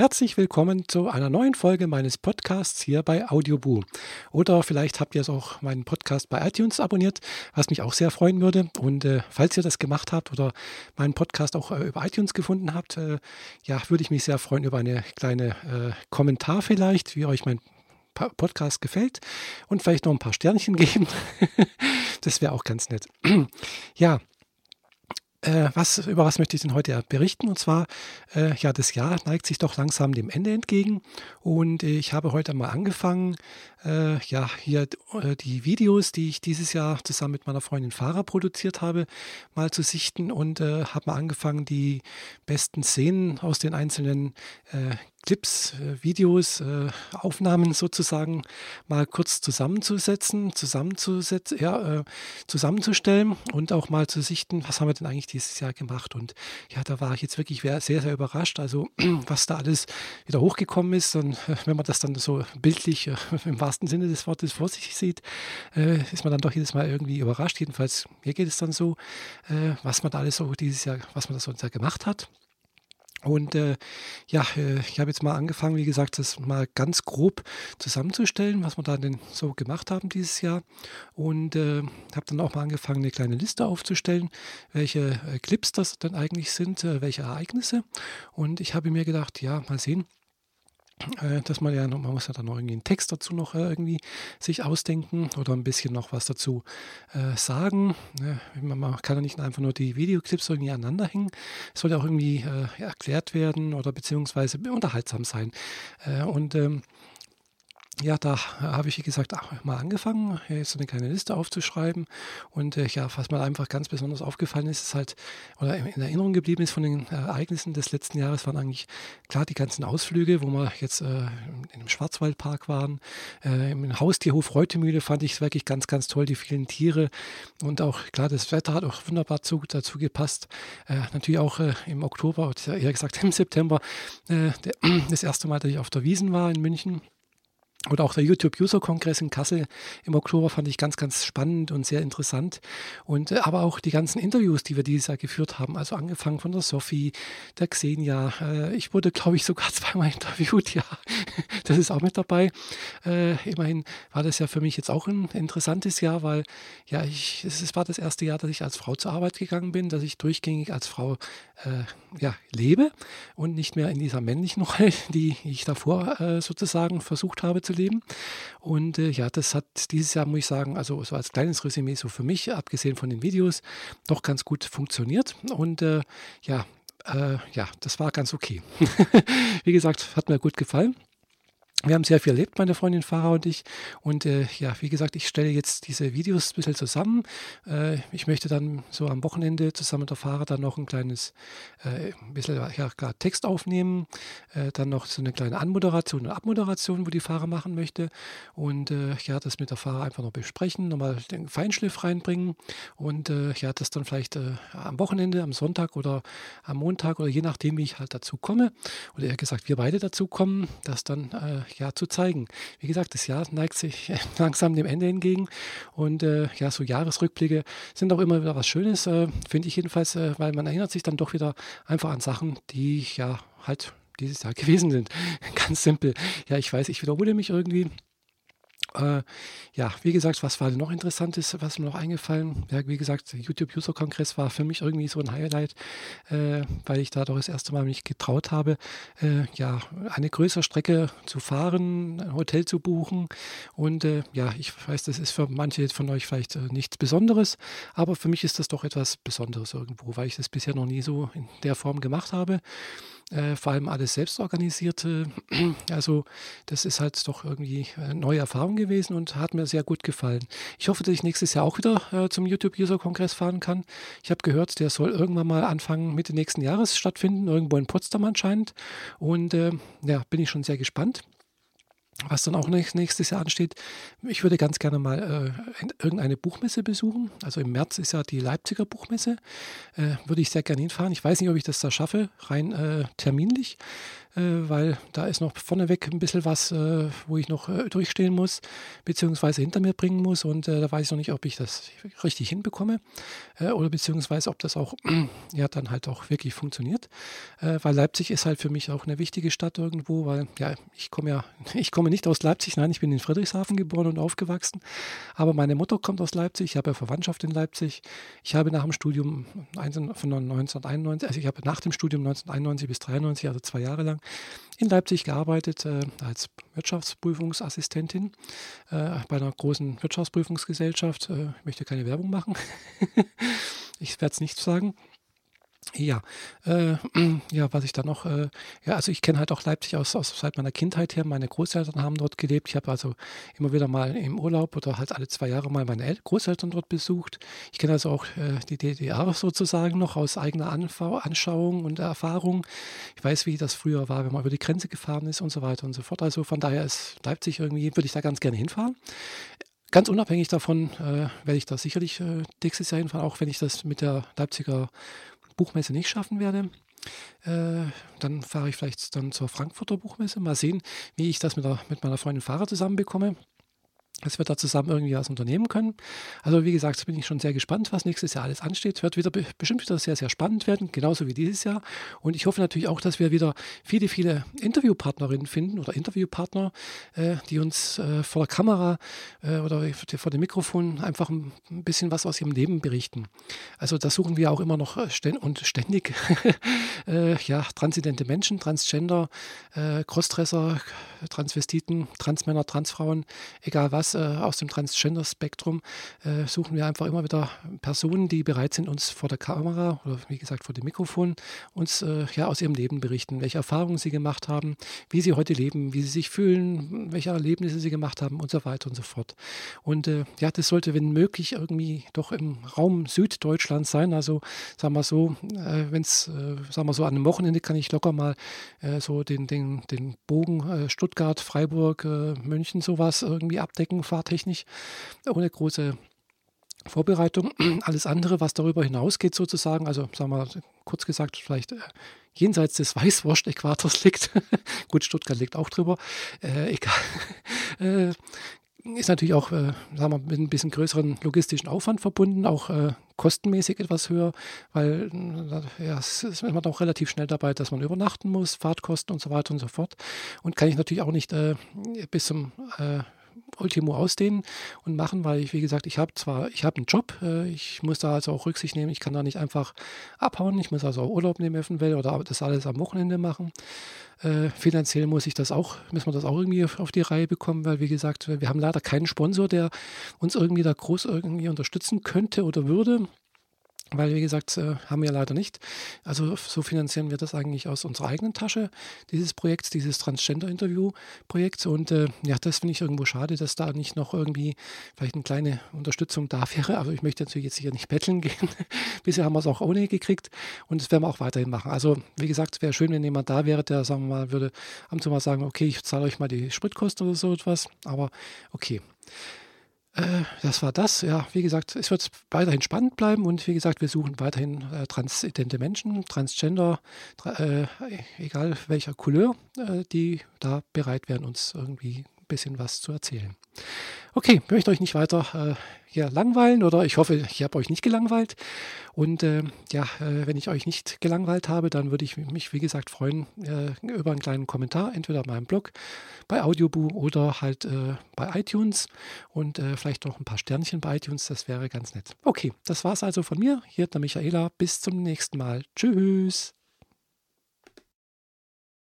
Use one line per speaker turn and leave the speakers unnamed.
Herzlich willkommen zu einer neuen Folge meines Podcasts hier bei Audioboo. Oder vielleicht habt ihr es auch meinen Podcast bei iTunes abonniert, was mich auch sehr freuen würde. Und äh, falls ihr das gemacht habt oder meinen Podcast auch äh, über iTunes gefunden habt, äh, ja, würde ich mich sehr freuen über eine kleine äh, Kommentar vielleicht, wie euch mein Podcast gefällt und vielleicht noch ein paar Sternchen geben. das wäre auch ganz nett. ja, äh, was, über was möchte ich denn heute berichten? Und zwar, äh, ja, das Jahr neigt sich doch langsam dem Ende entgegen. Und äh, ich habe heute mal angefangen, äh, ja, hier äh, die Videos, die ich dieses Jahr zusammen mit meiner Freundin Farah produziert habe, mal zu sichten und habe mal angefangen, die besten Szenen aus den einzelnen Clips, äh, Videos, äh, Aufnahmen sozusagen mal kurz zusammenzusetzen, zusammenzusetzen, ja, äh, zusammenzustellen und auch mal zu sichten, was haben wir denn eigentlich dieses Jahr gemacht. Und ja, da war ich jetzt wirklich sehr, sehr überrascht, also was da alles wieder hochgekommen ist. Und wenn man das dann so bildlich im wahrsten Sinne des Wortes vor sich sieht, ist man dann doch jedes Mal irgendwie überrascht. Jedenfalls mir geht es dann so, was man da alles so dieses Jahr, was man da so gemacht hat. Und äh, ja, äh, ich habe jetzt mal angefangen, wie gesagt, das mal ganz grob zusammenzustellen, was wir da denn so gemacht haben dieses Jahr. Und äh, habe dann auch mal angefangen, eine kleine Liste aufzustellen, welche äh, Clips das dann eigentlich sind, äh, welche Ereignisse. Und ich habe mir gedacht, ja, mal sehen, dass man ja, man muss ja dann noch irgendwie einen Text dazu noch äh, irgendwie sich ausdenken oder ein bisschen noch was dazu äh, sagen. Ne? Man kann ja nicht einfach nur die Videoclips irgendwie aneinander hängen. Es soll ja auch irgendwie äh, erklärt werden oder beziehungsweise unterhaltsam sein. Äh, und ähm, ja, da habe ich, wie gesagt, auch mal angefangen, jetzt so eine kleine Liste aufzuschreiben. Und äh, ja, was mir einfach ganz besonders aufgefallen ist, ist halt, oder in Erinnerung geblieben ist von den Ereignissen des letzten Jahres, waren eigentlich klar die ganzen Ausflüge, wo wir jetzt äh, in einem Schwarzwaldpark waren. Äh, Im Haustierhof Reutemühle fand ich es wirklich ganz, ganz toll, die vielen Tiere. Und auch, klar, das Wetter hat auch wunderbar zu, dazu gepasst. Äh, natürlich auch äh, im Oktober, eher gesagt im September, äh, der, das erste Mal, dass ich auf der Wiesen war in München. Oder auch der YouTube-User-Kongress in Kassel im Oktober fand ich ganz, ganz spannend und sehr interessant. Und äh, aber auch die ganzen Interviews, die wir dieses Jahr geführt haben, also angefangen von der Sophie, der Xenia. Äh, ich wurde, glaube ich, sogar zweimal interviewt, ja. Das ist auch mit dabei. Äh, immerhin war das ja für mich jetzt auch ein interessantes Jahr, weil ja, ich, es war das erste Jahr, dass ich als Frau zur Arbeit gegangen bin, dass ich durchgängig als Frau äh, ja, lebe und nicht mehr in dieser männlichen Rolle, die ich davor sozusagen versucht habe zu leben. Und äh, ja, das hat dieses Jahr, muss ich sagen, also so als kleines Resümee so für mich, abgesehen von den Videos, doch ganz gut funktioniert. Und äh, ja, äh, ja, das war ganz okay. Wie gesagt, hat mir gut gefallen. Wir haben sehr viel erlebt, meine Freundin Farah und ich. Und äh, ja, wie gesagt, ich stelle jetzt diese Videos ein bisschen zusammen. Äh, ich möchte dann so am Wochenende zusammen mit der Farah dann noch ein kleines äh, ein bisschen ja, klar, Text aufnehmen. Äh, dann noch so eine kleine Anmoderation und Abmoderation, wo die Farah machen möchte. Und äh, ja, das mit der Farah einfach noch besprechen, nochmal den Feinschliff reinbringen. Und äh, ja, das dann vielleicht am Wochenende, am Sonntag oder am Montag oder je nachdem, wie ich halt dazu komme. Oder eher gesagt, wir beide dazu kommen, das dann ja, zu zeigen. Wie gesagt, das Jahr neigt sich langsam dem Ende entgegen und äh, ja, so Jahresrückblicke sind auch immer wieder was Schönes, äh, finde ich jedenfalls, äh, weil man erinnert sich dann doch wieder einfach an Sachen, die ja halt dieses Jahr gewesen sind. Ganz simpel. Ja, ich weiß, ich wiederhole mich irgendwie. Äh, ja, wie gesagt, was war noch interessantes, was mir noch eingefallen? Ja, wie gesagt, YouTube-User-Kongress war für mich irgendwie so ein Highlight, äh, weil ich da doch das erste Mal mich getraut habe, äh, ja, eine größere Strecke zu fahren, ein Hotel zu buchen. Und äh, ja, ich weiß, das ist für manche von euch vielleicht äh, nichts Besonderes, aber für mich ist das doch etwas Besonderes irgendwo, weil ich das bisher noch nie so in der Form gemacht habe äh, vor allem alles selbst organisierte. Also das ist halt doch irgendwie eine neue Erfahrung gewesen und hat mir sehr gut gefallen. Ich hoffe, dass ich nächstes Jahr auch wieder äh, zum YouTube-User-Kongress fahren kann. Ich habe gehört, der soll irgendwann mal Anfang Mitte nächsten Jahres stattfinden, irgendwo in Potsdam anscheinend. Und äh, ja, bin ich schon sehr gespannt was dann auch nächstes Jahr ansteht, ich würde ganz gerne mal äh, irgendeine Buchmesse besuchen. Also im März ist ja die Leipziger Buchmesse. Äh, würde ich sehr gerne hinfahren. Ich weiß nicht, ob ich das da schaffe, rein äh, terminlich. Äh, weil da ist noch vorneweg ein bisschen was, äh, wo ich noch äh, durchstehen muss, beziehungsweise hinter mir bringen muss. Und da weiß ich noch nicht, ob ich das richtig hinbekomme oder beziehungsweise ob das auch ja dann halt auch wirklich funktioniert. Weil Leipzig ist halt für mich auch eine wichtige Stadt irgendwo, weil ja, ich komme ja, ich komme nicht aus Leipzig, nein, ich bin in Friedrichshafen geboren und aufgewachsen. Aber meine Mutter kommt aus Leipzig, ich habe ja Verwandtschaft in Leipzig. Ich habe nach dem Studium von 1991, also ich habe nach dem Studium 1991 bis 1993, also zwei Jahre lang, in Leipzig gearbeitet äh, als Wirtschaftsprüfungsassistentin äh, bei einer großen Wirtschaftsprüfungsgesellschaft. Äh, ich möchte keine Werbung machen. ich werde es nicht sagen. Ja, äh, ja, was ich da noch, äh, ja, also ich kenne halt auch Leipzig aus, aus seit meiner Kindheit her. Meine Großeltern haben dort gelebt. Ich habe also immer wieder mal im Urlaub oder halt alle zwei Jahre mal meine El Großeltern dort besucht. Ich kenne also auch äh, die DDR sozusagen noch aus eigener Anfau Anschauung und Erfahrung. Ich weiß, wie das früher war, wenn man über die Grenze gefahren ist und so weiter und so fort. Also von daher ist Leipzig irgendwie, würde ich da ganz gerne hinfahren. Ganz unabhängig davon äh, werde ich da sicherlich äh, nächstes Jahr hinfahren, auch wenn ich das mit der Leipziger Buchmesse nicht schaffen werde. Äh, dann fahre ich vielleicht dann zur Frankfurter Buchmesse. Mal sehen, wie ich das mit, der, mit meiner Freundin Fahrer zusammenbekomme dass wir da zusammen irgendwie was unternehmen können. Also wie gesagt, bin ich schon sehr gespannt, was nächstes Jahr alles ansteht. Wird wieder bestimmt wieder sehr, sehr spannend werden, genauso wie dieses Jahr. Und ich hoffe natürlich auch, dass wir wieder viele, viele Interviewpartnerinnen finden oder Interviewpartner, äh, die uns äh, vor der Kamera äh, oder vor dem Mikrofon einfach ein bisschen was aus ihrem Leben berichten. Also da suchen wir auch immer noch äh, ständ und ständig äh, ja, transidente Menschen, Transgender, äh, Crossdresser, Transvestiten, Transmänner, Transfrauen, egal was, äh, aus dem Transgender-Spektrum äh, suchen wir einfach immer wieder Personen, die bereit sind, uns vor der Kamera oder wie gesagt vor dem Mikrofon uns äh, ja aus ihrem Leben berichten, welche Erfahrungen sie gemacht haben, wie sie heute leben, wie sie sich fühlen, welche Erlebnisse sie gemacht haben und so weiter und so fort. Und äh, ja, das sollte, wenn möglich, irgendwie doch im Raum Süddeutschland sein. Also sagen wir so, äh, wenn es, äh, sagen wir so, an einem Wochenende kann ich locker mal so den, den, den Bogen Stuttgart, Freiburg, München sowas irgendwie abdecken fahrtechnisch, ohne große Vorbereitung. Alles andere, was darüber hinausgeht, sozusagen, also sagen wir kurz gesagt, vielleicht äh, jenseits des Weißwurst-Äquators liegt. Gut, Stuttgart liegt auch drüber. Äh, egal. Äh, ist natürlich auch, äh, sagen wir, mit ein bisschen größeren logistischen Aufwand verbunden, auch äh, kostenmäßig etwas höher, weil äh, ja, es ist man auch relativ schnell dabei, dass man übernachten muss, Fahrtkosten und so weiter und so fort. Und kann ich natürlich auch nicht äh, bis zum äh, Ultimo ausdehnen und machen, weil ich, wie gesagt, ich habe zwar, ich habe einen Job, äh, ich muss da also auch Rücksicht nehmen, ich kann da nicht einfach abhauen, ich muss also auch Urlaub nehmen eventuell oder das alles am Wochenende machen. Äh, finanziell muss ich das auch, müssen wir das auch irgendwie auf, auf die Reihe bekommen, weil wie gesagt, wir haben leider keinen Sponsor, der uns irgendwie da groß irgendwie unterstützen könnte oder würde. Weil, wie gesagt, äh, haben wir leider nicht. Also so finanzieren wir das eigentlich aus unserer eigenen Tasche, dieses Projekt, dieses Transgender-Interview-Projekt. Und äh, ja, das finde ich irgendwo schade, dass da nicht noch irgendwie vielleicht eine kleine Unterstützung da wäre. Aber ich möchte natürlich jetzt hier nicht betteln gehen. Bisher haben wir es auch ohne gekriegt und das werden wir auch weiterhin machen. Also, wie gesagt, es wäre schön, wenn jemand da wäre, der, sagen wir mal, würde ab und zu mal sagen, okay, ich zahle euch mal die Spritkosten oder so etwas. Aber okay. Äh, das war das. Ja, wie gesagt, es wird weiterhin spannend bleiben und wie gesagt, wir suchen weiterhin äh, transidente Menschen, Transgender, tra äh, egal welcher Couleur, äh, die da bereit wären, uns irgendwie ein bisschen was zu erzählen. Okay, möchte euch nicht weiter äh, hier langweilen oder ich hoffe, ich habe euch nicht gelangweilt. Und äh, ja, äh, wenn ich euch nicht gelangweilt habe, dann würde ich mich, wie gesagt, freuen äh, über einen kleinen Kommentar, entweder auf meinem Blog, bei Audioboo oder halt äh, bei iTunes und äh, vielleicht noch ein paar Sternchen bei iTunes, das wäre ganz nett. Okay, das war es also von mir. Hier der Michaela. Bis zum nächsten Mal. Tschüss.